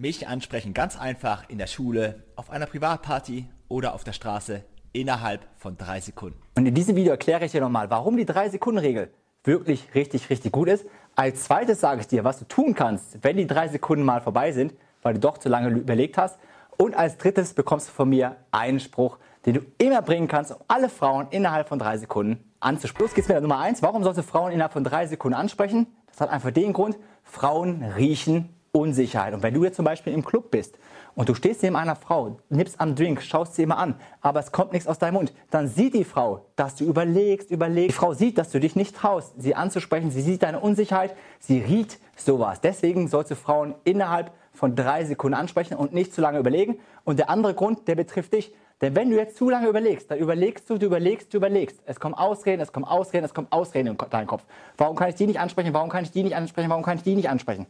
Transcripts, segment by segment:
Mich ansprechen ganz einfach in der Schule, auf einer Privatparty oder auf der Straße innerhalb von drei Sekunden. Und in diesem Video erkläre ich dir nochmal, warum die 3-Sekunden-Regel wirklich richtig, richtig gut ist. Als zweites sage ich dir, was du tun kannst, wenn die drei Sekunden mal vorbei sind, weil du doch zu lange überlegt hast. Und als drittes bekommst du von mir einen Spruch, den du immer bringen kannst, um alle Frauen innerhalb von drei Sekunden anzusprechen. Los geht's mit der Nummer eins. Warum sollst du Frauen innerhalb von drei Sekunden ansprechen? Das hat einfach den Grund, Frauen riechen Unsicherheit. Und wenn du jetzt zum Beispiel im Club bist und du stehst neben einer Frau, nimmst am Drink, schaust sie immer an, aber es kommt nichts aus deinem Mund, dann sieht die Frau, dass du überlegst, überlegst. Die Frau sieht, dass du dich nicht traust, sie anzusprechen. Sie sieht deine Unsicherheit, sie riecht sowas. Deswegen sollst du Frauen innerhalb von drei Sekunden ansprechen und nicht zu lange überlegen. Und der andere Grund, der betrifft dich. Denn wenn du jetzt zu lange überlegst, dann überlegst du, du überlegst, du überlegst. Es kommen Ausreden, es kommen Ausreden, es kommen Ausreden in deinen Kopf. Warum kann ich die nicht ansprechen? Warum kann ich die nicht ansprechen? Warum kann ich die nicht ansprechen?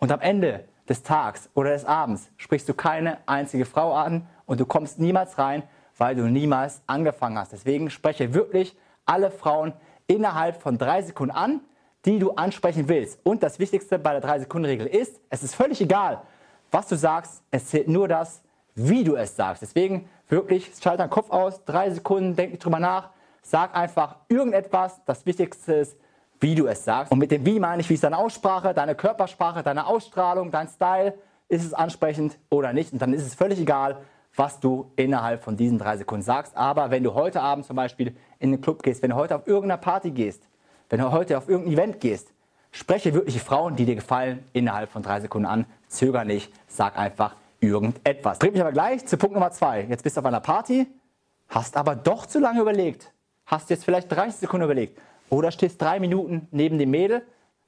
Und am Ende des Tages oder des Abends sprichst du keine einzige Frau an und du kommst niemals rein, weil du niemals angefangen hast. Deswegen spreche wirklich alle Frauen innerhalb von drei Sekunden an, die du ansprechen willst. Und das Wichtigste bei der 3-Sekunden-Regel ist, es ist völlig egal, was du sagst, es zählt nur das, wie du es sagst. Deswegen wirklich, schalte deinen Kopf aus, drei Sekunden, denk nicht drüber nach, sag einfach irgendetwas. Das Wichtigste ist, wie du es sagst. Und mit dem Wie meine ich, wie ist deine Aussprache, deine Körpersprache, deine Ausstrahlung, dein Style. Ist es ansprechend oder nicht? Und dann ist es völlig egal, was du innerhalb von diesen drei Sekunden sagst. Aber wenn du heute Abend zum Beispiel in den Club gehst, wenn du heute auf irgendeine Party gehst, wenn du heute auf irgendein Event gehst, spreche wirkliche Frauen, die dir gefallen, innerhalb von drei Sekunden an. Zöger nicht, sag einfach irgendetwas. Bringt mich aber gleich zu Punkt Nummer zwei. Jetzt bist du auf einer Party, hast aber doch zu lange überlegt. Hast jetzt vielleicht 30 Sekunden überlegt. Oder stehst drei Minuten neben dem Mädel,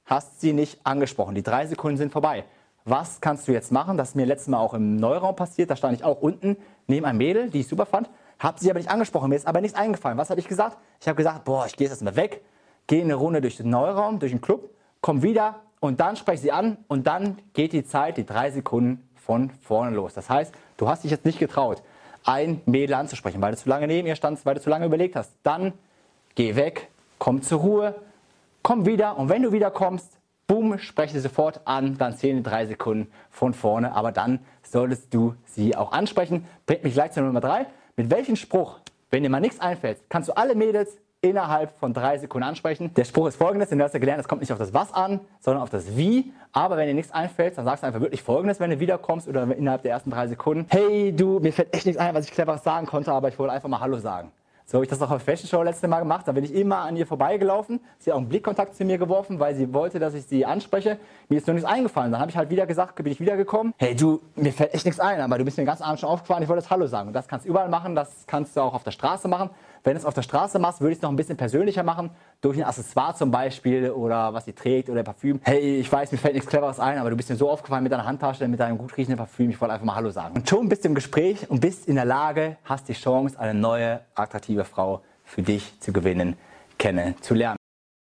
hast sie nicht angesprochen. Die drei Sekunden sind vorbei. Was kannst du jetzt machen? Das ist mir letztes Mal auch im Neuraum passiert. Da stand ich auch unten neben einem Mädel, die ich super fand. Habe sie aber nicht angesprochen. Mir ist aber nichts eingefallen. Was habe ich gesagt? Ich habe gesagt, boah, ich gehe jetzt erstmal weg, gehe eine Runde durch den Neuraum, durch den Club, komme wieder und dann spreche sie an und dann geht die Zeit, die drei Sekunden von vorne los. Das heißt, du hast dich jetzt nicht getraut, ein Mädel anzusprechen, weil du zu lange neben ihr standst, weil du zu lange überlegt hast. Dann geh weg, komm zur Ruhe, komm wieder und wenn du wieder kommst, boom, spreche sie sofort an, dann zählen die drei Sekunden von vorne, aber dann solltest du sie auch ansprechen. Bringt mich gleich zur Nummer drei. Mit welchem Spruch, wenn dir mal nichts einfällt, kannst du alle Mädels innerhalb von drei Sekunden ansprechen. Der Spruch ist folgendes, den du hast ja gelernt, es kommt nicht auf das Was an, sondern auf das Wie. Aber wenn dir nichts einfällt, dann sagst du einfach wirklich folgendes, wenn du wiederkommst oder innerhalb der ersten drei Sekunden. Hey du, mir fällt echt nichts ein, was ich cleveres sagen konnte, aber ich wollte einfach mal Hallo sagen. So habe ich das auch auf der Fashion Show letzte Mal gemacht. Da bin ich immer an ihr vorbeigelaufen. Sie hat auch einen Blickkontakt zu mir geworfen, weil sie wollte, dass ich sie anspreche. Mir ist nur nichts eingefallen. Dann habe ich halt wieder gesagt, bin ich wiedergekommen. Hey du, mir fällt echt nichts ein, aber du bist mir den ganzen Abend schon aufgefahren. Ich wollte das Hallo sagen. Und das kannst du überall machen. Das kannst du auch auf der Straße machen. Wenn du es auf der Straße machst, würde ich es noch ein bisschen persönlicher machen. Durch ein Accessoire zum Beispiel oder was sie trägt oder Parfüm. Hey, ich weiß, mir fällt nichts Cleveres ein, aber du bist mir so aufgefallen mit deiner Handtasche, mit deinem gut riechenden Parfüm. Ich wollte einfach mal Hallo sagen. Und schon bist du im Gespräch und bist in der Lage, hast die Chance, eine neue, attraktive Frau für dich zu gewinnen, kennenzulernen.